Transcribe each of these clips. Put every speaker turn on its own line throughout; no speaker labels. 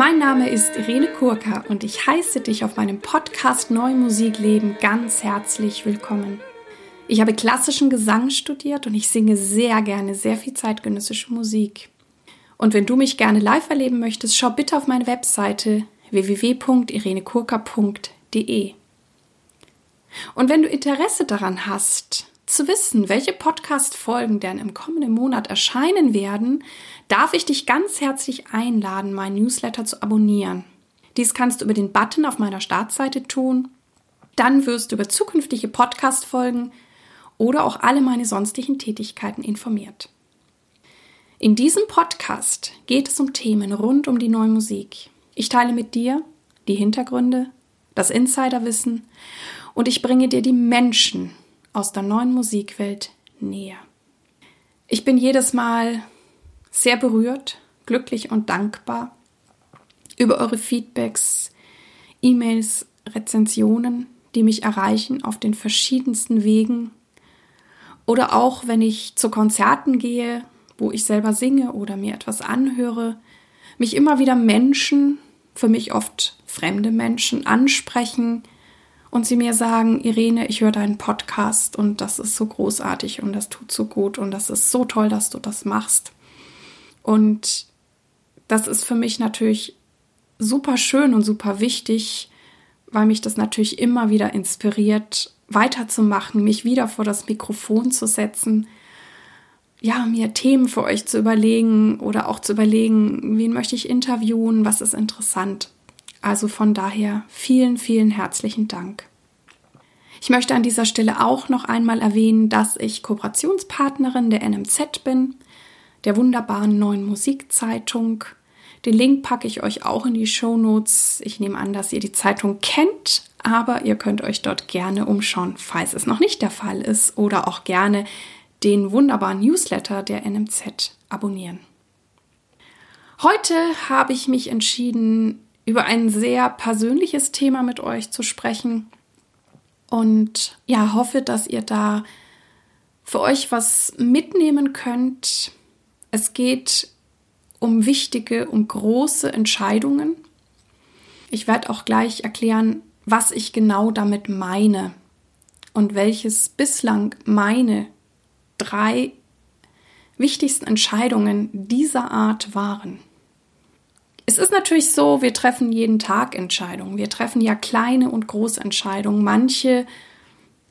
Mein Name ist Irene Kurka und ich heiße dich auf meinem Podcast Neue Musik Leben ganz herzlich willkommen. Ich habe klassischen Gesang studiert und ich singe sehr gerne sehr viel zeitgenössische Musik. Und wenn du mich gerne live erleben möchtest, schau bitte auf meine Webseite www.irenekurka.de. Und wenn du Interesse daran hast, zu wissen, welche Podcast-Folgen denn im kommenden Monat erscheinen werden, darf ich dich ganz herzlich einladen, meinen Newsletter zu abonnieren. Dies kannst du über den Button auf meiner Startseite tun. Dann wirst du über zukünftige Podcast-Folgen oder auch alle meine sonstigen Tätigkeiten informiert. In diesem Podcast geht es um Themen rund um die neue Musik. Ich teile mit dir die Hintergründe, das Insiderwissen und ich bringe dir die Menschen aus der neuen Musikwelt näher. Ich bin jedes Mal sehr berührt, glücklich und dankbar über eure Feedbacks, E-Mails, Rezensionen, die mich erreichen auf den verschiedensten Wegen. Oder auch wenn ich zu Konzerten gehe, wo ich selber singe oder mir etwas anhöre, mich immer wieder Menschen, für mich oft fremde Menschen, ansprechen, und sie mir sagen, Irene, ich höre deinen Podcast und das ist so großartig und das tut so gut und das ist so toll, dass du das machst. Und das ist für mich natürlich super schön und super wichtig, weil mich das natürlich immer wieder inspiriert, weiterzumachen, mich wieder vor das Mikrofon zu setzen, ja, mir Themen für euch zu überlegen oder auch zu überlegen, wen möchte ich interviewen, was ist interessant. Also von daher vielen, vielen herzlichen Dank. Ich möchte an dieser Stelle auch noch einmal erwähnen, dass ich Kooperationspartnerin der NMZ bin, der wunderbaren neuen Musikzeitung. Den Link packe ich euch auch in die Show Notes. Ich nehme an, dass ihr die Zeitung kennt, aber ihr könnt euch dort gerne umschauen, falls es noch nicht der Fall ist oder auch gerne den wunderbaren Newsletter der NMZ abonnieren. Heute habe ich mich entschieden, über ein sehr persönliches Thema mit euch zu sprechen und ja, hoffe, dass ihr da für euch was mitnehmen könnt. Es geht um wichtige, um große Entscheidungen. Ich werde auch gleich erklären, was ich genau damit meine und welches bislang meine drei wichtigsten Entscheidungen dieser Art waren. Es ist natürlich so, wir treffen jeden Tag Entscheidungen. Wir treffen ja kleine und große Entscheidungen. Manche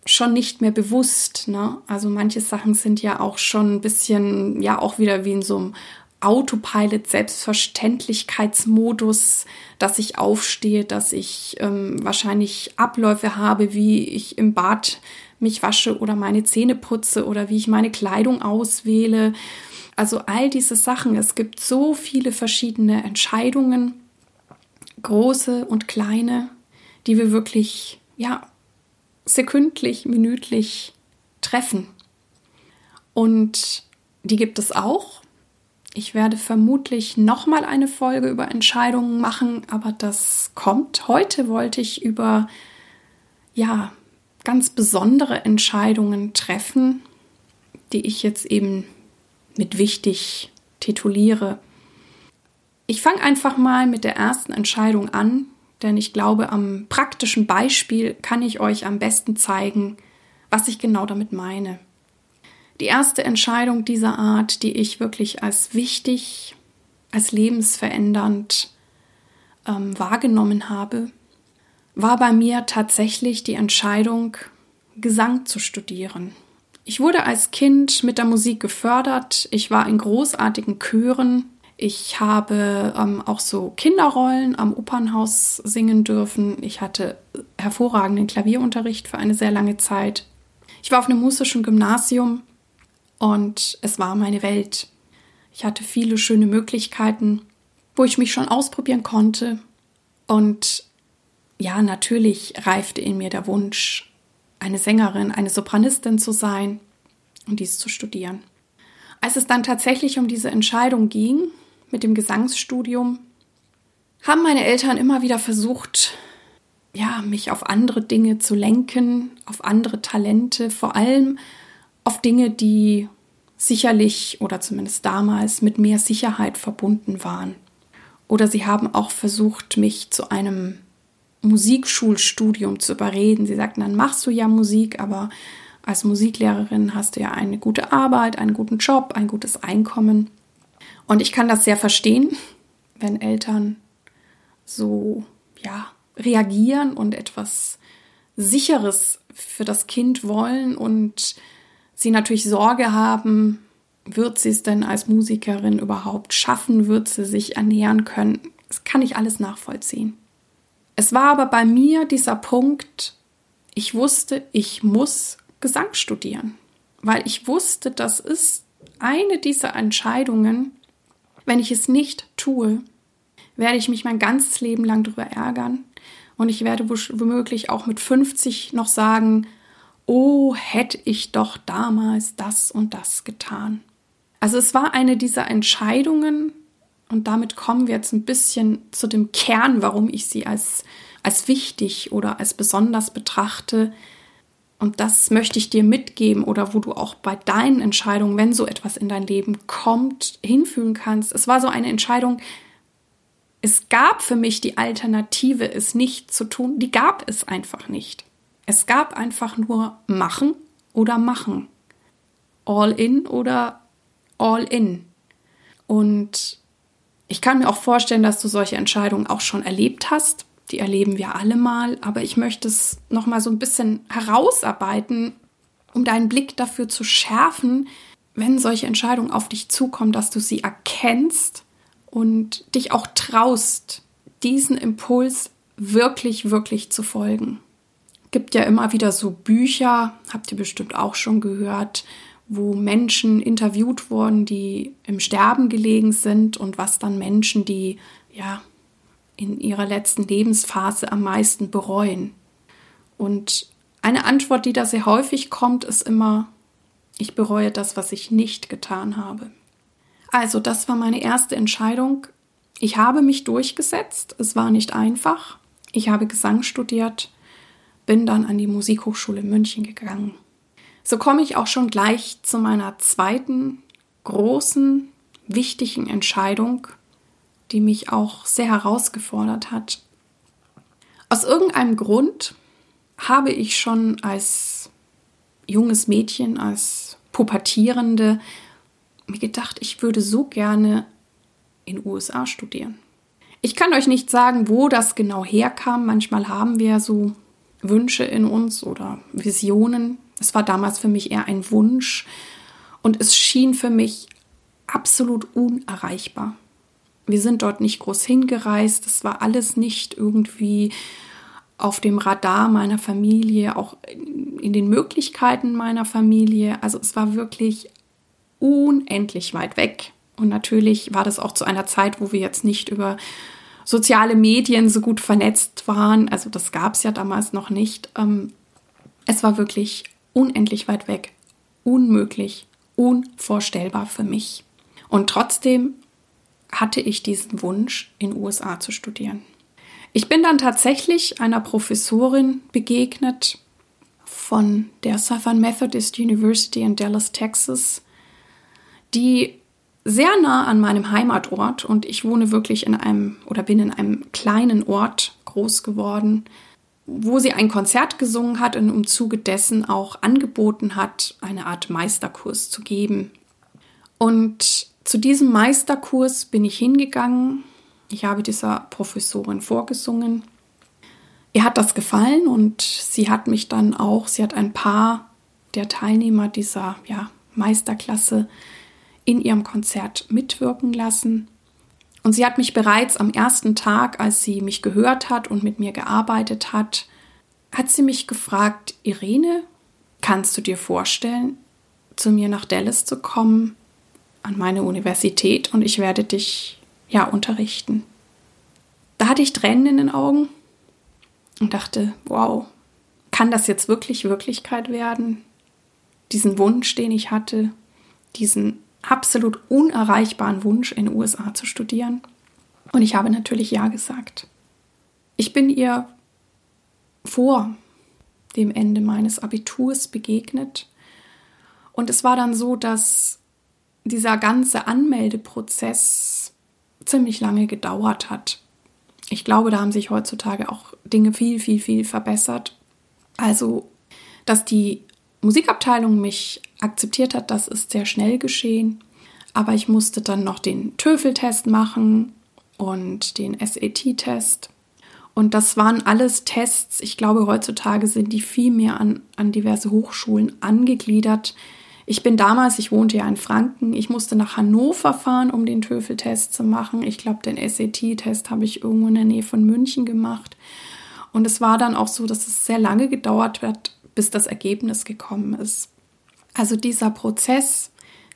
schon nicht mehr bewusst. Ne? Also manche Sachen sind ja auch schon ein bisschen, ja auch wieder wie in so einem Autopilot, Selbstverständlichkeitsmodus, dass ich aufstehe, dass ich ähm, wahrscheinlich Abläufe habe, wie ich im Bad mich wasche oder meine Zähne putze oder wie ich meine Kleidung auswähle also all diese Sachen. Es gibt so viele verschiedene Entscheidungen, große und kleine, die wir wirklich, ja, sekündlich, minütlich treffen. Und die gibt es auch. Ich werde vermutlich nochmal eine Folge über Entscheidungen machen, aber das kommt. Heute wollte ich über, ja, ganz besondere Entscheidungen treffen, die ich jetzt eben mit wichtig tituliere. Ich fange einfach mal mit der ersten Entscheidung an, denn ich glaube, am praktischen Beispiel kann ich euch am besten zeigen, was ich genau damit meine. Die erste Entscheidung dieser Art, die ich wirklich als wichtig, als lebensverändernd ähm, wahrgenommen habe, war bei mir tatsächlich die Entscheidung, Gesang zu studieren. Ich wurde als Kind mit der Musik gefördert. Ich war in großartigen Chören. Ich habe ähm, auch so Kinderrollen am Opernhaus singen dürfen. Ich hatte hervorragenden Klavierunterricht für eine sehr lange Zeit. Ich war auf einem musischen Gymnasium und es war meine Welt. Ich hatte viele schöne Möglichkeiten, wo ich mich schon ausprobieren konnte. Und ja, natürlich reifte in mir der Wunsch, eine Sängerin, eine Sopranistin zu sein und dies zu studieren. Als es dann tatsächlich um diese Entscheidung ging mit dem Gesangsstudium, haben meine Eltern immer wieder versucht, ja, mich auf andere Dinge zu lenken, auf andere Talente, vor allem auf Dinge, die sicherlich oder zumindest damals mit mehr Sicherheit verbunden waren. Oder sie haben auch versucht, mich zu einem Musikschulstudium zu überreden. Sie sagten, dann machst du ja Musik, aber als Musiklehrerin hast du ja eine gute Arbeit, einen guten Job, ein gutes Einkommen. Und ich kann das sehr verstehen, wenn Eltern so, ja, reagieren und etwas Sicheres für das Kind wollen und sie natürlich Sorge haben, wird sie es denn als Musikerin überhaupt schaffen, wird sie sich ernähren können. Das kann ich alles nachvollziehen. Es war aber bei mir dieser Punkt, ich wusste, ich muss Gesang studieren, weil ich wusste, das ist eine dieser Entscheidungen, wenn ich es nicht tue, werde ich mich mein ganzes Leben lang darüber ärgern und ich werde womöglich auch mit 50 noch sagen, oh, hätte ich doch damals das und das getan. Also es war eine dieser Entscheidungen und damit kommen wir jetzt ein bisschen zu dem Kern, warum ich sie als, als wichtig oder als besonders betrachte. Und das möchte ich dir mitgeben oder wo du auch bei deinen Entscheidungen, wenn so etwas in dein Leben kommt, hinfühlen kannst. Es war so eine Entscheidung, es gab für mich die Alternative, es nicht zu tun. Die gab es einfach nicht. Es gab einfach nur machen oder machen. All in oder all in. Und ich kann mir auch vorstellen, dass du solche Entscheidungen auch schon erlebt hast. Die erleben wir alle mal, aber ich möchte es noch mal so ein bisschen herausarbeiten, um deinen Blick dafür zu schärfen, wenn solche Entscheidungen auf dich zukommen, dass du sie erkennst und dich auch traust, diesen Impuls wirklich, wirklich zu folgen. Gibt ja immer wieder so Bücher, habt ihr bestimmt auch schon gehört, wo Menschen interviewt wurden, die im Sterben gelegen sind und was dann Menschen, die ja in ihrer letzten Lebensphase am meisten bereuen. Und eine Antwort, die da sehr häufig kommt, ist immer, ich bereue das, was ich nicht getan habe. Also, das war meine erste Entscheidung. Ich habe mich durchgesetzt. Es war nicht einfach. Ich habe Gesang studiert, bin dann an die Musikhochschule München gegangen so komme ich auch schon gleich zu meiner zweiten großen, wichtigen Entscheidung, die mich auch sehr herausgefordert hat. Aus irgendeinem Grund habe ich schon als junges Mädchen, als Pubertierende mir gedacht, ich würde so gerne in USA studieren. Ich kann euch nicht sagen, wo das genau herkam. Manchmal haben wir so Wünsche in uns oder Visionen, es war damals für mich eher ein Wunsch und es schien für mich absolut unerreichbar. Wir sind dort nicht groß hingereist, es war alles nicht irgendwie auf dem Radar meiner Familie, auch in den Möglichkeiten meiner Familie. Also es war wirklich unendlich weit weg. Und natürlich war das auch zu einer Zeit, wo wir jetzt nicht über soziale Medien so gut vernetzt waren. Also das gab es ja damals noch nicht. Ähm, es war wirklich unendlich weit weg, unmöglich, unvorstellbar für mich. Und trotzdem hatte ich diesen Wunsch, in USA zu studieren. Ich bin dann tatsächlich einer Professorin begegnet von der Southern Methodist University in Dallas, Texas, die sehr nah an meinem Heimatort und ich wohne wirklich in einem oder bin in einem kleinen Ort groß geworden, wo sie ein Konzert gesungen hat und im Zuge dessen auch angeboten hat, eine Art Meisterkurs zu geben. Und zu diesem Meisterkurs bin ich hingegangen. Ich habe dieser Professorin vorgesungen. Ihr hat das gefallen und sie hat mich dann auch, sie hat ein paar der Teilnehmer dieser ja, Meisterklasse in ihrem Konzert mitwirken lassen. Und sie hat mich bereits am ersten Tag, als sie mich gehört hat und mit mir gearbeitet hat, hat sie mich gefragt, Irene, kannst du dir vorstellen, zu mir nach Dallas zu kommen, an meine Universität und ich werde dich ja unterrichten. Da hatte ich Tränen in den Augen und dachte, wow, kann das jetzt wirklich Wirklichkeit werden? Diesen Wunsch, den ich hatte, diesen absolut unerreichbaren Wunsch, in den USA zu studieren. Und ich habe natürlich Ja gesagt. Ich bin ihr vor dem Ende meines Abiturs begegnet. Und es war dann so, dass dieser ganze Anmeldeprozess ziemlich lange gedauert hat. Ich glaube, da haben sich heutzutage auch Dinge viel, viel, viel verbessert. Also, dass die Musikabteilung mich akzeptiert hat, das ist sehr schnell geschehen. Aber ich musste dann noch den TOEFL-Test machen und den SAT-Test. Und das waren alles Tests. Ich glaube, heutzutage sind die viel mehr an, an diverse Hochschulen angegliedert. Ich bin damals, ich wohnte ja in Franken, ich musste nach Hannover fahren, um den TOEFL-Test zu machen. Ich glaube, den SAT-Test habe ich irgendwo in der Nähe von München gemacht. Und es war dann auch so, dass es sehr lange gedauert hat, bis das Ergebnis gekommen ist. Also dieser Prozess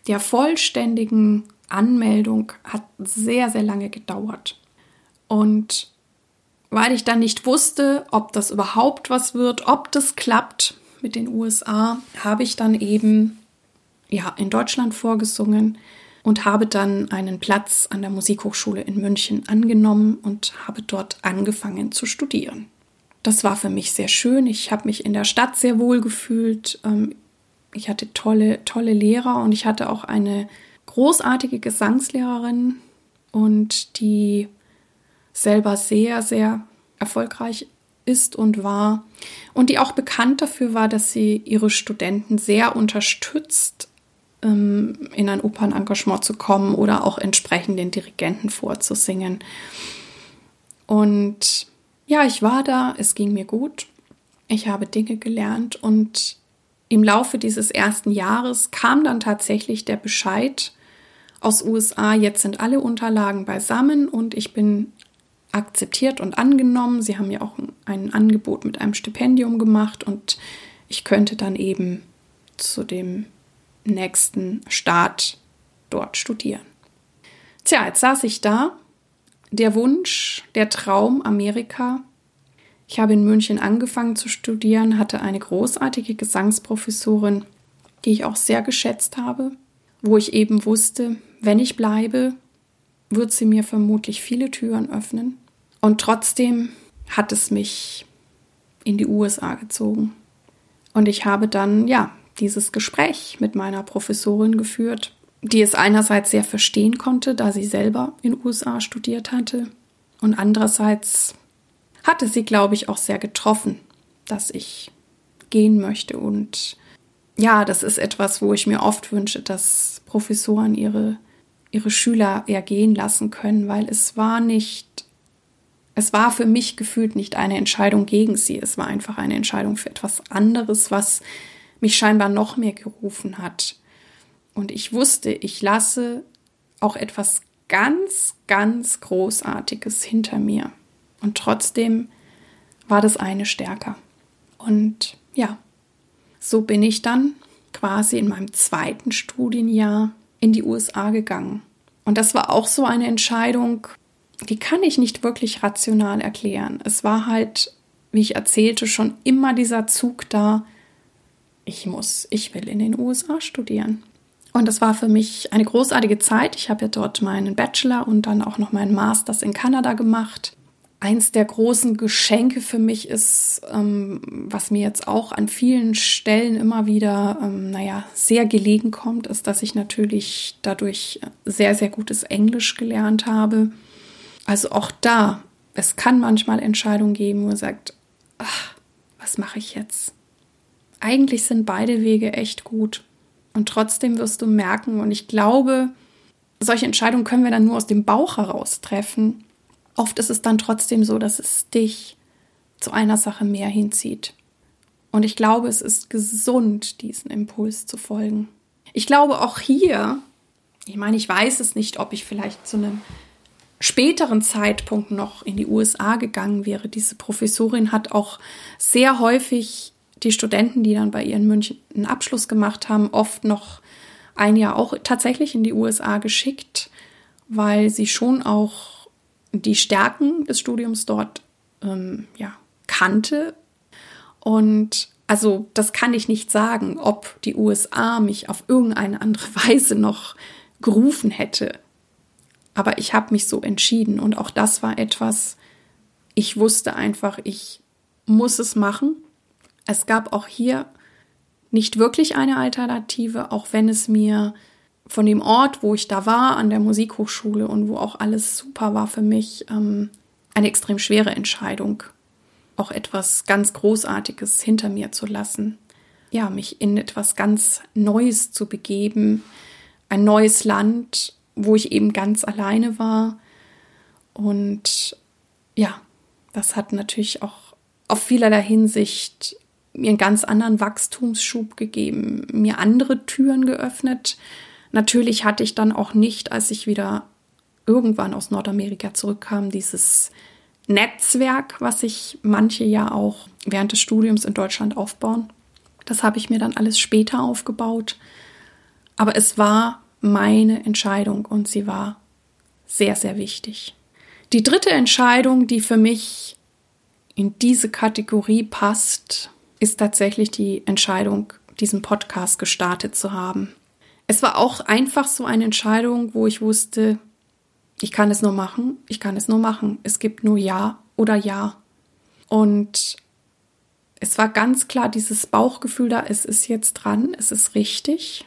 der vollständigen Anmeldung hat sehr, sehr lange gedauert. Und weil ich dann nicht wusste, ob das überhaupt was wird, ob das klappt mit den USA, habe ich dann eben ja in Deutschland vorgesungen und habe dann einen Platz an der Musikhochschule in München angenommen und habe dort angefangen zu studieren. Das war für mich sehr schön. Ich habe mich in der Stadt sehr wohl gefühlt. Ähm, ich hatte tolle, tolle Lehrer und ich hatte auch eine großartige Gesangslehrerin und die selber sehr, sehr erfolgreich ist und war und die auch bekannt dafür war, dass sie ihre Studenten sehr unterstützt, ähm, in ein Opernengagement zu kommen oder auch entsprechend den Dirigenten vorzusingen. Und ja, ich war da, es ging mir gut, ich habe Dinge gelernt und im Laufe dieses ersten Jahres kam dann tatsächlich der Bescheid aus USA, jetzt sind alle Unterlagen beisammen und ich bin akzeptiert und angenommen. Sie haben ja auch ein Angebot mit einem Stipendium gemacht und ich könnte dann eben zu dem nächsten Start dort studieren. Tja, jetzt saß ich da. Der Wunsch, der Traum Amerika. Ich habe in München angefangen zu studieren, hatte eine großartige Gesangsprofessorin, die ich auch sehr geschätzt habe, wo ich eben wusste, wenn ich bleibe, wird sie mir vermutlich viele Türen öffnen. Und trotzdem hat es mich in die USA gezogen. Und ich habe dann, ja, dieses Gespräch mit meiner Professorin geführt, die es einerseits sehr verstehen konnte, da sie selber in USA studiert hatte. Und andererseits hatte sie, glaube ich, auch sehr getroffen, dass ich gehen möchte. Und ja, das ist etwas, wo ich mir oft wünsche, dass Professoren ihre, ihre Schüler ergehen lassen können, weil es war nicht es war für mich gefühlt nicht eine Entscheidung gegen sie, es war einfach eine Entscheidung für etwas anderes, was mich scheinbar noch mehr gerufen hat. Und ich wusste, ich lasse auch etwas ganz, ganz Großartiges hinter mir. Und trotzdem war das eine stärker. Und ja, so bin ich dann quasi in meinem zweiten Studienjahr in die USA gegangen. Und das war auch so eine Entscheidung, die kann ich nicht wirklich rational erklären. Es war halt, wie ich erzählte, schon immer dieser Zug da, ich muss, ich will in den USA studieren. Und das war für mich eine großartige Zeit. Ich habe ja dort meinen Bachelor und dann auch noch meinen Masters in Kanada gemacht. Eins der großen Geschenke für mich ist, ähm, was mir jetzt auch an vielen Stellen immer wieder, ähm, naja, sehr gelegen kommt, ist, dass ich natürlich dadurch sehr, sehr gutes Englisch gelernt habe also auch da, es kann manchmal Entscheidungen geben, wo man sagt, ach, was mache ich jetzt? Eigentlich sind beide Wege echt gut. Und trotzdem wirst du merken, und ich glaube, solche Entscheidungen können wir dann nur aus dem Bauch heraus treffen. Oft ist es dann trotzdem so, dass es dich zu einer Sache mehr hinzieht. Und ich glaube, es ist gesund, diesen Impuls zu folgen. Ich glaube auch hier, ich meine, ich weiß es nicht, ob ich vielleicht zu einem späteren Zeitpunkt noch in die USA gegangen wäre. Diese Professorin hat auch sehr häufig die Studenten, die dann bei ihr in München einen Abschluss gemacht haben, oft noch ein Jahr auch tatsächlich in die USA geschickt, weil sie schon auch die Stärken des Studiums dort ähm, ja, kannte. Und also das kann ich nicht sagen, ob die USA mich auf irgendeine andere Weise noch gerufen hätte. Aber ich habe mich so entschieden und auch das war etwas, ich wusste einfach, ich muss es machen. Es gab auch hier nicht wirklich eine Alternative, auch wenn es mir von dem Ort, wo ich da war, an der Musikhochschule und wo auch alles super war für mich, ähm, eine extrem schwere Entscheidung, auch etwas ganz Großartiges hinter mir zu lassen. Ja, mich in etwas ganz Neues zu begeben, ein neues Land, wo ich eben ganz alleine war. Und ja, das hat natürlich auch auf vielerlei Hinsicht mir einen ganz anderen Wachstumsschub gegeben, mir andere Türen geöffnet. Natürlich hatte ich dann auch nicht, als ich wieder irgendwann aus Nordamerika zurückkam, dieses Netzwerk, was sich manche ja auch während des Studiums in Deutschland aufbauen. Das habe ich mir dann alles später aufgebaut. Aber es war meine Entscheidung und sie war sehr, sehr wichtig. Die dritte Entscheidung, die für mich in diese Kategorie passt, ist tatsächlich die Entscheidung, diesen Podcast gestartet zu haben. Es war auch einfach so eine Entscheidung, wo ich wusste, ich kann es nur machen, ich kann es nur machen. Es gibt nur Ja oder Ja. Und es war ganz klar dieses Bauchgefühl da, es ist jetzt dran, es ist richtig.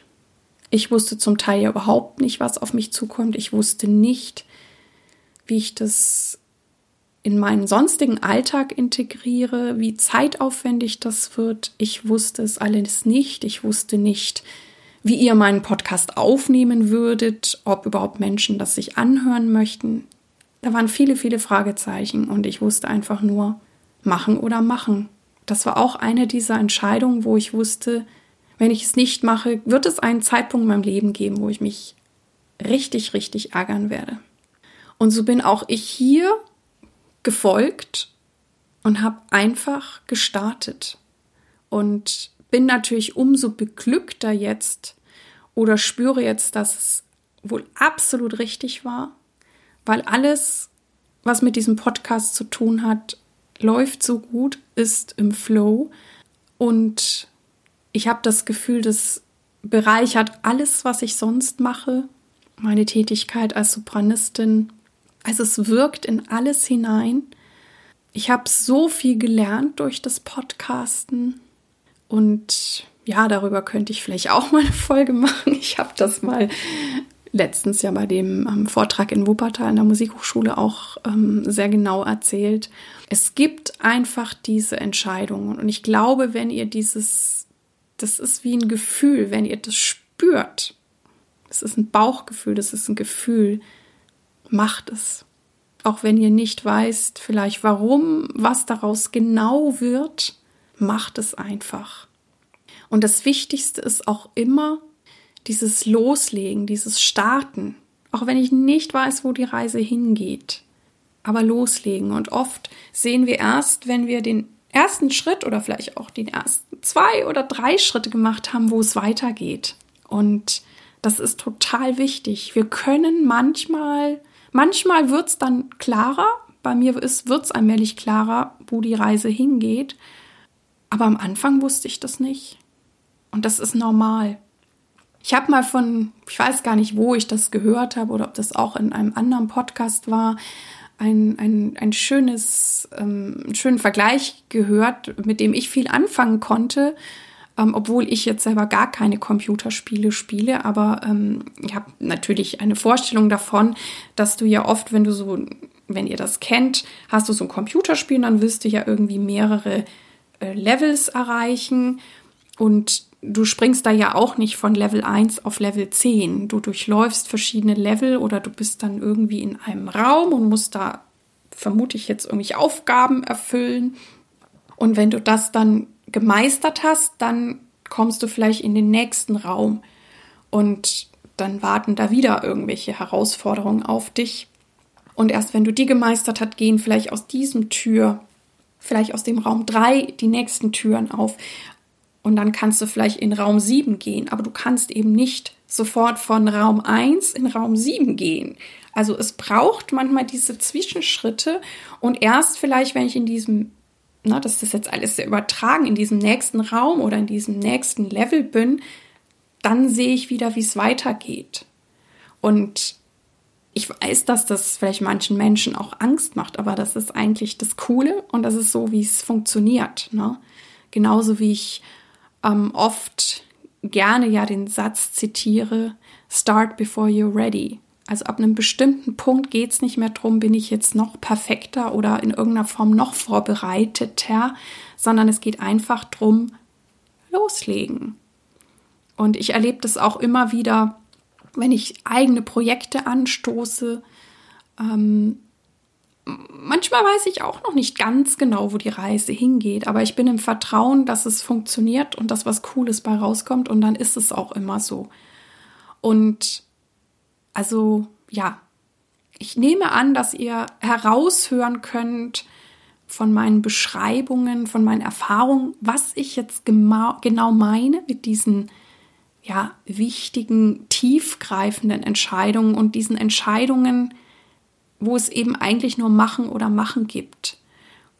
Ich wusste zum Teil ja überhaupt nicht, was auf mich zukommt. Ich wusste nicht, wie ich das in meinen sonstigen Alltag integriere, wie zeitaufwendig das wird. Ich wusste es alles nicht. Ich wusste nicht, wie ihr meinen Podcast aufnehmen würdet, ob überhaupt Menschen das sich anhören möchten. Da waren viele, viele Fragezeichen und ich wusste einfach nur, machen oder machen. Das war auch eine dieser Entscheidungen, wo ich wusste, wenn ich es nicht mache, wird es einen Zeitpunkt in meinem Leben geben, wo ich mich richtig, richtig ärgern werde. Und so bin auch ich hier gefolgt und habe einfach gestartet. Und bin natürlich umso beglückter jetzt oder spüre jetzt, dass es wohl absolut richtig war, weil alles, was mit diesem Podcast zu tun hat, läuft so gut, ist im Flow. Und ich habe das Gefühl, das bereichert alles, was ich sonst mache, meine Tätigkeit als Sopranistin, also es wirkt in alles hinein. Ich habe so viel gelernt durch das Podcasten und ja, darüber könnte ich vielleicht auch mal eine Folge machen. Ich habe das mal letztens ja bei dem ähm, Vortrag in Wuppertal in der Musikhochschule auch ähm, sehr genau erzählt. Es gibt einfach diese Entscheidungen und ich glaube, wenn ihr dieses, das ist wie ein Gefühl, wenn ihr das spürt, das ist ein Bauchgefühl, das ist ein Gefühl, macht es. Auch wenn ihr nicht weißt, vielleicht warum, was daraus genau wird, macht es einfach. Und das Wichtigste ist auch immer dieses Loslegen, dieses Starten. Auch wenn ich nicht weiß, wo die Reise hingeht. Aber loslegen. Und oft sehen wir erst, wenn wir den ersten Schritt oder vielleicht auch die ersten zwei oder drei Schritte gemacht haben, wo es weitergeht. Und das ist total wichtig. Wir können manchmal Manchmal wird es dann klarer, bei mir wird es allmählich klarer, wo die Reise hingeht. Aber am Anfang wusste ich das nicht. Und das ist normal. Ich habe mal von, ich weiß gar nicht, wo ich das gehört habe oder ob das auch in einem anderen Podcast war, ein, ein, ein schönes, ähm, einen schönen Vergleich gehört, mit dem ich viel anfangen konnte ähm, obwohl ich jetzt selber gar keine Computerspiele spiele, aber ähm, ich habe natürlich eine Vorstellung davon, dass du ja oft, wenn du so, wenn ihr das kennt, hast du so ein Computerspiel, dann wirst du ja irgendwie mehrere äh, Levels erreichen und du springst da ja auch nicht von Level 1 auf Level 10. Du durchläufst verschiedene Level oder du bist dann irgendwie in einem Raum und musst da, vermute ich jetzt, irgendwelche Aufgaben erfüllen. Und wenn du das dann gemeistert hast, dann kommst du vielleicht in den nächsten Raum und dann warten da wieder irgendwelche Herausforderungen auf dich. Und erst wenn du die gemeistert hast, gehen vielleicht aus diesem Tür, vielleicht aus dem Raum 3 die nächsten Türen auf. Und dann kannst du vielleicht in Raum 7 gehen, aber du kannst eben nicht sofort von Raum 1 in Raum 7 gehen. Also es braucht manchmal diese Zwischenschritte und erst vielleicht, wenn ich in diesem ne, dass das jetzt alles sehr übertragen in diesem nächsten Raum oder in diesem nächsten Level bin, dann sehe ich wieder, wie es weitergeht. Und ich weiß, dass das vielleicht manchen Menschen auch Angst macht, aber das ist eigentlich das Coole und das ist so, wie es funktioniert. Ne? Genauso wie ich ähm, oft gerne ja den Satz zitiere, Start before you're ready. Also ab einem bestimmten Punkt geht es nicht mehr darum, bin ich jetzt noch perfekter oder in irgendeiner Form noch vorbereiteter, sondern es geht einfach darum, loslegen. Und ich erlebe das auch immer wieder, wenn ich eigene Projekte anstoße. Ähm, manchmal weiß ich auch noch nicht ganz genau, wo die Reise hingeht, aber ich bin im Vertrauen, dass es funktioniert und dass was Cooles bei rauskommt und dann ist es auch immer so. Und also ja, ich nehme an, dass ihr heraushören könnt von meinen Beschreibungen, von meinen Erfahrungen, was ich jetzt genau meine mit diesen ja, wichtigen, tiefgreifenden Entscheidungen und diesen Entscheidungen, wo es eben eigentlich nur machen oder machen gibt.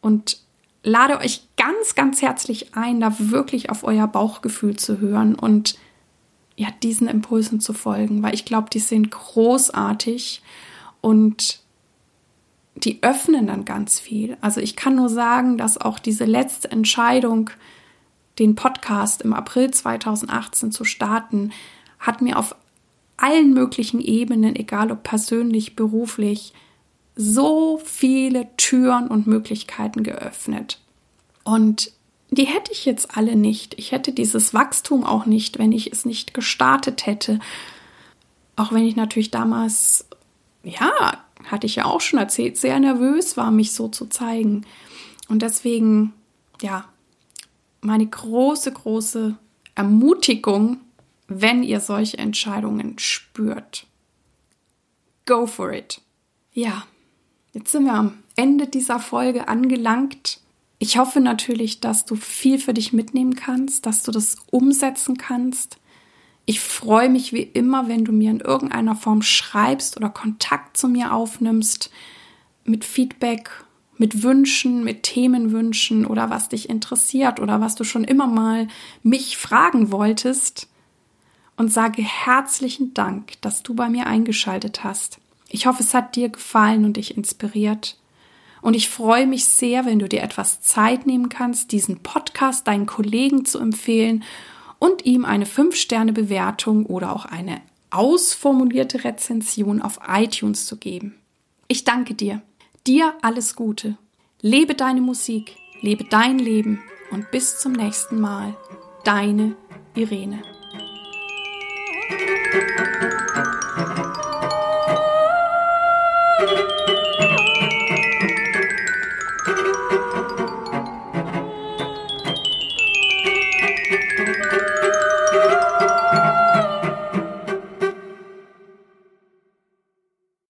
Und lade euch ganz, ganz herzlich ein, da wirklich auf euer Bauchgefühl zu hören und ja, diesen Impulsen zu folgen, weil ich glaube, die sind großartig und die öffnen dann ganz viel. Also ich kann nur sagen, dass auch diese letzte Entscheidung, den Podcast im April 2018 zu starten, hat mir auf allen möglichen Ebenen, egal ob persönlich, beruflich, so viele Türen und Möglichkeiten geöffnet. Und die hätte ich jetzt alle nicht. Ich hätte dieses Wachstum auch nicht, wenn ich es nicht gestartet hätte. Auch wenn ich natürlich damals, ja, hatte ich ja auch schon erzählt, sehr nervös war, mich so zu zeigen. Und deswegen, ja, meine große, große Ermutigung, wenn ihr solche Entscheidungen spürt. Go for it. Ja, jetzt sind wir am Ende dieser Folge angelangt. Ich hoffe natürlich, dass du viel für dich mitnehmen kannst, dass du das umsetzen kannst. Ich freue mich wie immer, wenn du mir in irgendeiner Form schreibst oder Kontakt zu mir aufnimmst mit Feedback, mit Wünschen, mit Themenwünschen oder was dich interessiert oder was du schon immer mal mich fragen wolltest. Und sage herzlichen Dank, dass du bei mir eingeschaltet hast. Ich hoffe, es hat dir gefallen und dich inspiriert. Und ich freue mich sehr, wenn du dir etwas Zeit nehmen kannst, diesen Podcast deinen Kollegen zu empfehlen und ihm eine 5-Sterne-Bewertung oder auch eine ausformulierte Rezension auf iTunes zu geben. Ich danke dir. Dir alles Gute. Lebe deine Musik, lebe dein Leben und bis zum nächsten Mal. Deine Irene.